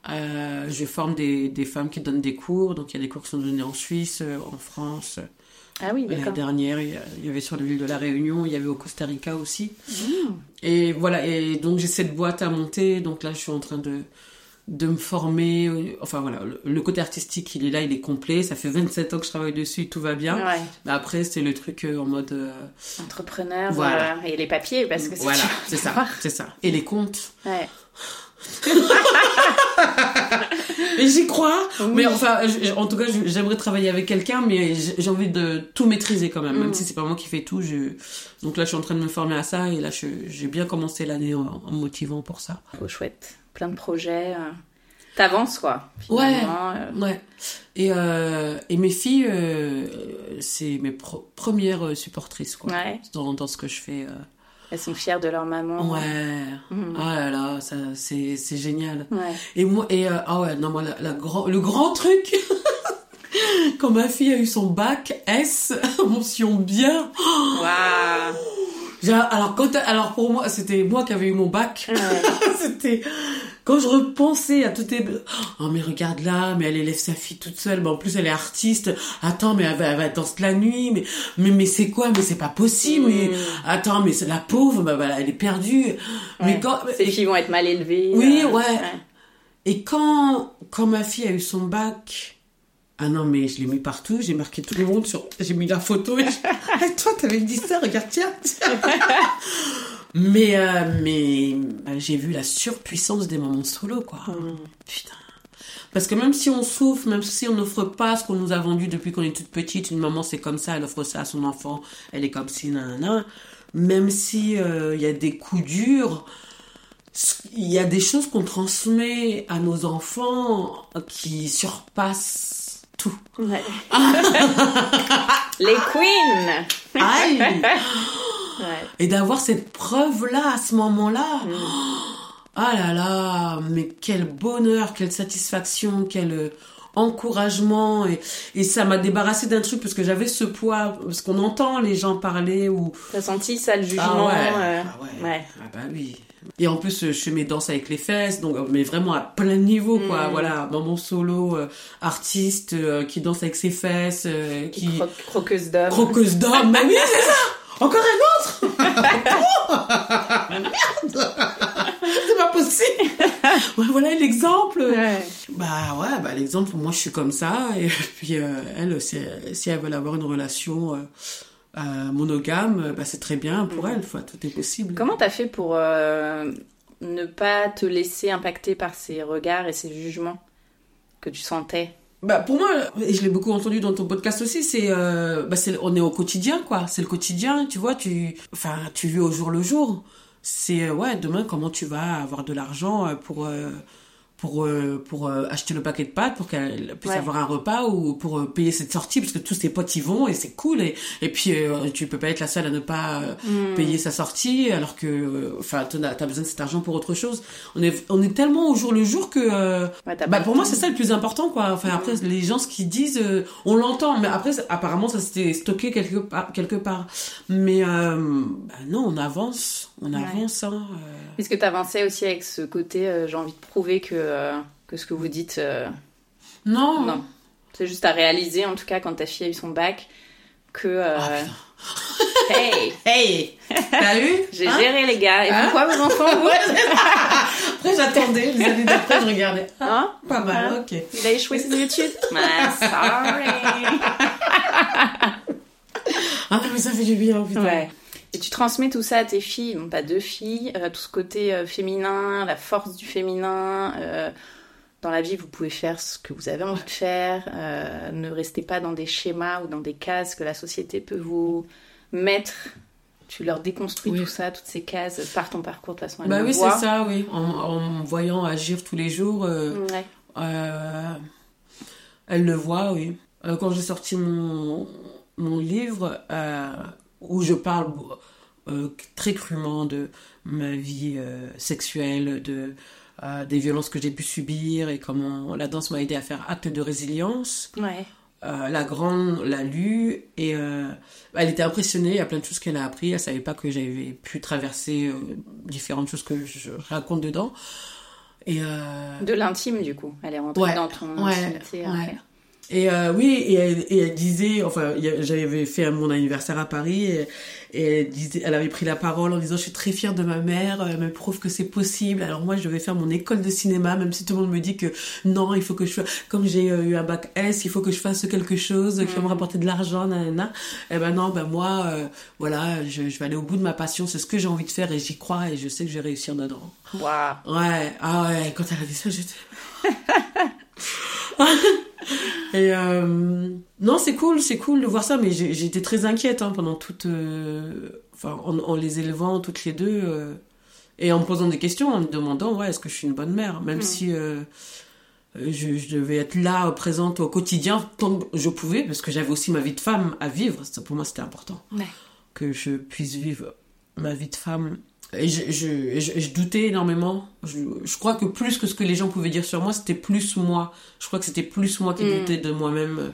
Euh, je forme des, des femmes qui donnent des cours, donc il y a des cours qui sont donnés en Suisse, euh, en France. Ah oui, d'accord. dernière, il y avait sur l'île de la Réunion, il y avait au Costa Rica aussi. Mmh. Et voilà, et donc j'ai cette boîte à monter, donc là je suis en train de, de me former. euh, Enfin voilà, le, côté artistique il est là, il est complet. Ça fait 27 ans que je travaille dessus, tout va bien. Ouais. Mais après, c'est le truc euh, en mode. euh, Entrepreneur. Voilà. euh, et les papiers, parce que c'est voilà, c'est ça, c'est ça. Et les comptes. Ouais. Et j'y crois. Oui. Mais enfin, en tout cas, j'aimerais travailler avec quelqu'un, mais j'ai envie de tout maîtriser quand même, même Mm. si c'est pas moi qui fais tout. Je... Donc là, je suis en train de me former à ça, et là, j'ai bien commencé l'année en, en motivant pour ça. Trop chouette. Plein de projets. euh, T'avances, quoi. Ouais. finalement, euh. Ouais. Et, euh, et mes filles, euh, c'est mes premières supportrices, quoi. Ouais. Dans, dans ce que je fais. euh. Elles sont fières de leur maman. Ouais. Mhm. Ah là là, ça, c'est, c'est génial. Ouais. Et moi, et, ah ouais, non, moi, la, la grand, le grand truc, quand ma fille a eu son bac S, mention bien, Waouh. alors, quand, alors pour moi, c'était moi qui avais eu mon bac. Ouais. C'était quand je repensais à toutes les oh mais regarde là mais elle élève sa fille toute seule mais en plus elle est artiste attends mais elle va, elle va danser la nuit mais mais mais c'est quoi? Mais c'est pas possible mais Mm. attends mais c'est la pauvre bah elle est perdue mais Ouais. quand Ces filles vont être mal élevées. Oui, euh, ouais. et quand quand ma fille a eu son bac ah non mais je l'ai mis partout j'ai marqué tout le monde sur j'ai mis la photo et je... Ah, toi t'avais dit ça regarde tiens, tiens. mais euh, mais euh, j'ai vu la surpuissance des moments solo quoi Mm. putain Parce que même si on souffre, même si on n'offre pas ce qu'on nous a vendu depuis qu'on est toute petite, une maman c'est comme ça, elle offre ça à son enfant, elle est comme si, nanana. Même si euh, il y a des coups durs, il y a des choses qu'on transmet à nos enfants qui surpassent tout. Ouais. Les queens Aïe Ouais. Et d'avoir cette preuve-là à ce moment-là. Mm. Ah là là, mais quel bonheur, quelle satisfaction, quel euh, encouragement. Et, et ça m'a débarrassé d'un truc parce que j'avais ce poids, parce qu'on entend les gens parler ou... T'as senti ça, le Ah jugement ouais, euh, ah ouais. ouais. Ah bah oui. Et en plus, je fais mes danses avec les fesses, donc mais vraiment à plein niveau, quoi. Mm. Voilà, maman solo, euh, artiste euh, qui danse avec ses fesses, qui Cro- croqueuse d'homme. croqueuse d'homme. mais oui, c'est ça. Encore un autre? Merde. C'est pas possible. Ouais, voilà l'exemple. Ouais. Bah ouais, bah l'exemple, moi je suis comme ça. Et puis euh, elle, si, si elle veut avoir une relation euh, euh, monogame, bah c'est très bien pour elle. Enfin, tout est possible. Comment t'as fait pour euh, ne pas te laisser impacter par ces regards et ces jugements que tu sentais? Bah pour moi, et je l'ai beaucoup entendu dans ton podcast aussi, c'est euh, bah on est au quotidien quoi. C'est le quotidien, tu vois. Tu, enfin, tu vis au jour le jour. C'est euh, ouais, demain comment tu vas avoir de l'argent euh, pour euh, pour euh, pour euh, acheter le paquet de pâtes pour qu'elle puisse Ouais. avoir un repas ou pour euh, payer cette sortie parce que tous ses potes y vont et c'est cool et et puis euh, tu peux pas être la seule à ne pas Hmm. payer sa sortie alors que enfin t'en as besoin de cet argent pour autre chose on est on est tellement au jour le jour que euh, Ouais, bah pour moi c'est ça le plus important quoi enfin après les gens ce qu'ils disent euh, on l'entend mais après apparemment ça s'était stocké quelque part quelque part mais bah non on avance on Ouais. avance hein. Est-ce que t'avançais aussi avec ce côté j'ai envie de prouver que, euh, que ce que vous dites. euh, non Non. C'est juste à réaliser, en tout cas, quand ta fille a eu son bac, que. euh, Ah, putain. hey hey t'as J'ai Hein géré les gars. Et Hein pourquoi vos enfants, vous après j'attendais les années d'après je regardais Hein pas mal Hein ok Il a échoué ses études Ah, sorry ah mais ça fait du bien putain Ouais. Et tu transmets tout ça à tes filles, donc t'as deux filles, euh, tout ce côté euh, féminin, la force du féminin. euh, dans la vie, vous pouvez faire ce que vous avez envie de faire. ne restez pas dans des schémas ou dans des cases que la société peut vous mettre. Tu leur déconstruis Oui. tout ça, toutes ces cases par ton parcours de façon. elles bah oui c'est ça oui en, en voyant agir tous les jours Ouais. Elle le voit, oui. Quand j'ai sorti mon, mon livre, où je parle euh, très crûment de ma vie euh, sexuelle, de, euh, des violences que j'ai pu subir et comment la danse m'a aidé à faire acte de résilience. Ouais. La grande l'a lu et elle était impressionnée, il y a plein de choses qu'elle a appris, elle savait pas que j'avais pu traverser différentes choses que je raconte dedans. Et De l'intime, du coup. Elle est rentrée Ouais, dans ton ouais, intimité. ouais. Et euh, oui, et elle, et elle disait, enfin, j'avais fait mon anniversaire à Paris, et, et elle, disait, elle avait pris la parole en disant, je suis très fière de ma mère, elle me prouve que c'est possible. Alors moi, je vais faire mon école de cinéma, même si tout le monde me dit que non, il faut que je fasse, comme j'ai euh, eu un bac S, il faut que je fasse quelque chose qui va me rapporter de l'argent, nanana. Et ben non, ben moi, euh, voilà, je, je vais aller au bout de ma passion, c'est ce que j'ai envie de faire et j'y crois et je sais que je vais réussir dedans. Waouh. Ouais, ah ouais, quand elle a dit ça, j'étais. Et euh, non, c'est cool, c'est cool de voir ça, mais j'ai été très inquiète hein, pendant toute. euh, Enfin, en, en les élevant toutes les deux euh, et en me posant des questions, en me demandant, ouais, est-ce que je suis une bonne mère Même si euh, je, je devais être là, présente au quotidien, tant que je pouvais, parce que j'avais aussi ma vie de femme à vivre. Ça, pour moi, c'était important Ouais. que je puisse vivre ma vie de femme. Et je, je, et je, doutais énormément. Je, je crois que plus que ce que les gens pouvaient dire sur moi, c'était plus moi. Je crois que c'était plus moi qui Mm. doutais de moi-même euh,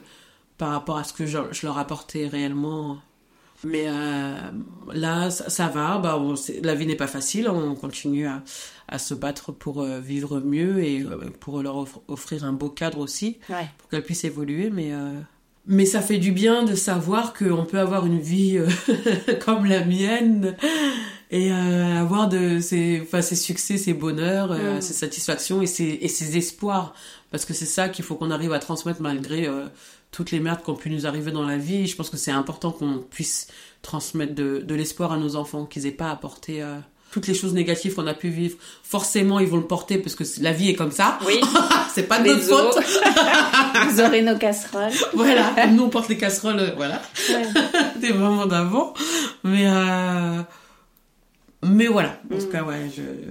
par rapport à ce que je, leur apportais réellement. Mais euh, là, ça, ça va. Bah, on- la vie n'est pas facile. On continue à, à se battre pour euh, vivre mieux et pour leur offrir un beau cadre aussi Ouais. pour qu'elle puisse évoluer, mais mais ça fait du bien de savoir qu'on peut avoir une vie comme la mienne et euh, avoir de ses, enfin, ses succès, ses bonheurs, euh, Mm. ses satisfactions et ses, et ses espoirs. Parce que c'est ça qu'il faut qu'on arrive à transmettre malgré euh, toutes les merdes qui ont pu nous arriver dans la vie. Je pense que c'est important qu'on puisse transmettre de, de l'espoir à nos enfants, qu'ils aient pas à porter euh, toutes les choses négatives qu'on a pu vivre, forcément ils vont le porter parce que la vie est comme ça. Oui. c'est pas de notre faute. Vous aurez nos casseroles. voilà, nous on porte les casseroles, euh, voilà. Ouais. Des moments d'avant. Mais euh... mais voilà. En tout mm. cas, ouais,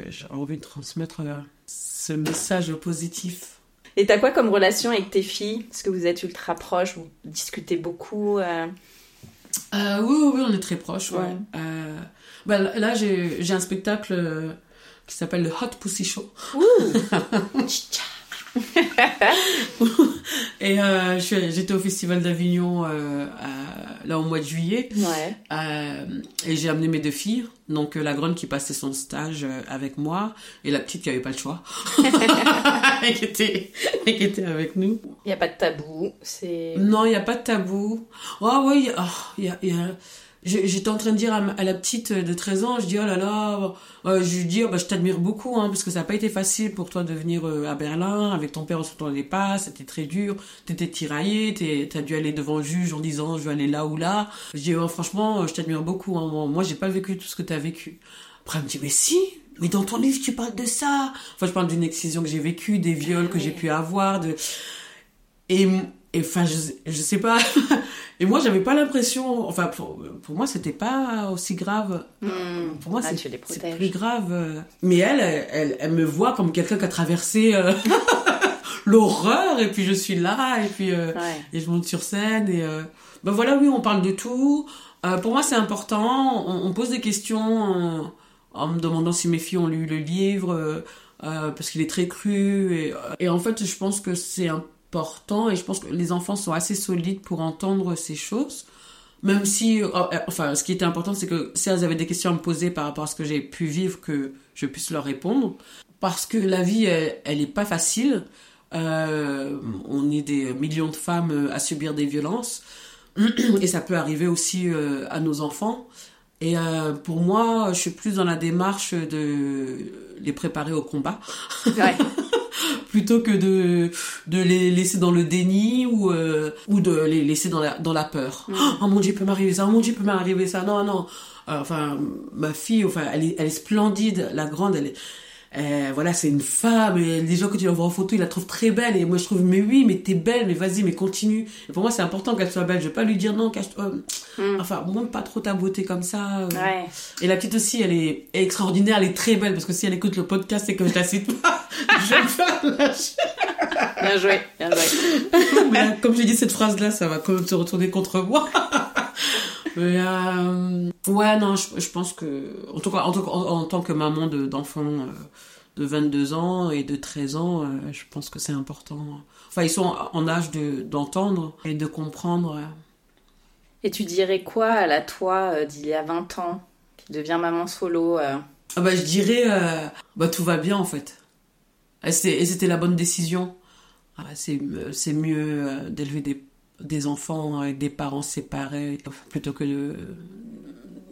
j'ai envie de transmettre euh, ce message positif. Et t'as quoi comme relation avec tes filles? Est-ce que vous êtes ultra proches Vous discutez beaucoup euh... Euh, oui, oui, on est très proches. Ouais. Euh, bah, là, j'ai un spectacle qui s'appelle le Hot Pussy Show. et euh, j'étais au Festival d'Avignon euh, là au mois de juillet. Ouais. Euh, et j'ai amené mes deux filles. Donc la grande qui passait son stage avec moi et la petite qui avait pas le choix. et, qui était, et qui était avec nous. Il n'y a pas de tabou. c'est Non, il n'y a pas de tabou. Oh oui, il y a... Y a J'étais en train de dire à, la petite de 13 ans, je dis oh là là, euh, je lui dis oh, bah, je t'admire beaucoup hein, parce que ça n'a pas été facile pour toi de venir euh, à Berlin avec ton père on les pas, c'était très dur, t'étais tiraillé, t'as dû aller devant le juge en disant je vais aller là ou là. Je dis oh, franchement je t'admire beaucoup, hein, moi j'ai pas vécu tout ce que t'as vécu. Après elle me dit mais si, mais dans ton livre tu parles de ça. Enfin je parle d'une excision que j'ai vécue, des viols que j'ai pu avoir, de et et enfin je, je sais pas. Et moi j'avais pas l'impression enfin pour, pour moi c'était pas aussi grave. Hmm. pour moi ah, c'est plus grave mais elle, elle elle me voit comme quelqu'un qui a traversé euh, l'horreur et puis je suis là et puis euh, et je monte sur scène et euh, ben voilà oui on parle de tout. Pour moi c'est important. On, on, pose des questions en, en, me demandant si mes filles ont lu le livre parce qu'il est très cru et, et en fait je pense que c'est un important et je pense que les enfants sont assez solides pour entendre ces choses. Même si, oh, euh, enfin, ce qui était important, c'est que si elles avaient des questions à me poser par rapport à ce que j'ai pu vivre, que je puisse leur répondre. Parce que la vie, elle, elle est pas facile. Euh, on est des millions de femmes à subir des violences. Et ça peut arriver aussi euh, à nos enfants. Et euh, pour moi, je suis plus dans la démarche de les préparer au combat. Ouais. plutôt que de de les laisser dans le déni ou euh, ou de les laisser dans la dans la peur. Mm. Oh mon dieu, peut m'arriver ça. Oh mon dieu, peut m'arriver ça. Non non. Euh, enfin ma fille enfin elle est elle est splendide, la grande elle est euh, voilà, c'est une femme, et les gens que tu la vois en photo, ils la trouvent très belle, et moi je trouve, mais oui, mais t'es belle, mais vas-y, mais continue. Et pour moi, c'est important qu'elle soit belle, je vais pas lui dire non, cache-toi. Mm. Enfin, montre pas trop ta beauté comme ça. Ouais. Et la petite aussi, elle est extraordinaire, elle est très belle, parce que si elle écoute le podcast et que je la cite pas, je vais faire Bien joué, bien joué. comme j'ai dit cette phrase-là, ça va quand même se retourner contre moi. Mais euh, ouais, non, je, je, pense que, en tout cas, en, en, tant que maman d'enfants de, euh, de 22 ans et de 13 ans, euh, je pense que c'est important. Enfin, ils sont en âge d'entendre et de comprendre. Et tu dirais quoi à la toi d'il y a 20 ans, qui devient maman solo ah bah, Je dirais, bah, tout va bien en fait. Et c'était la bonne décision. Ah, c'est mieux d'élever des enfants avec des parents séparés plutôt que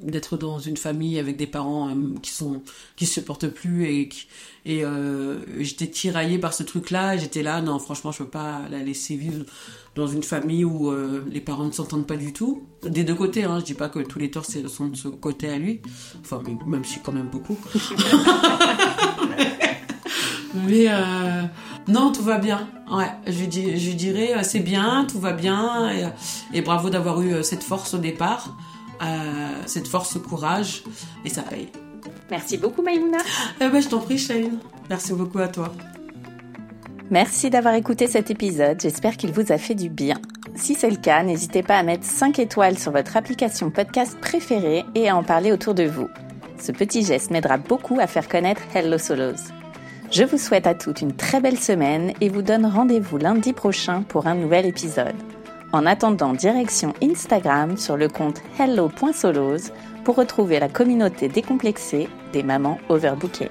d'être dans une famille avec des parents euh, qui sont se supportent plus et euh, j'étais tiraillée par ce truc là j'étais là non franchement je peux pas la laisser vivre dans une famille où euh, les parents ne s'entendent pas du tout. Des deux côtés hein je dis pas que tous les torts sont de ce côté à lui. Enfin même si quand même beaucoup mais non, tout va bien. Ouais, je, dis, je dirais euh, c'est bien, tout va bien et, bravo d'avoir eu euh, cette force au départ, euh, cette force, ce courage et ça paye. Merci beaucoup Maïmouna. Eh ben, je t'en prie Shane. Merci beaucoup à toi. Merci d'avoir écouté cet épisode, j'espère qu'il vous a fait du bien. Si c'est le cas, n'hésitez pas à mettre 5 étoiles sur votre application podcast préférée et à en parler autour de vous. Ce petit geste m'aidera beaucoup à faire connaître Hello Solos. Je vous souhaite à toutes une très belle semaine et vous donne rendez-vous lundi prochain pour un nouvel épisode. En attendant, direction Instagram sur le compte hello.solos pour retrouver la communauté décomplexée des mamans overbookées.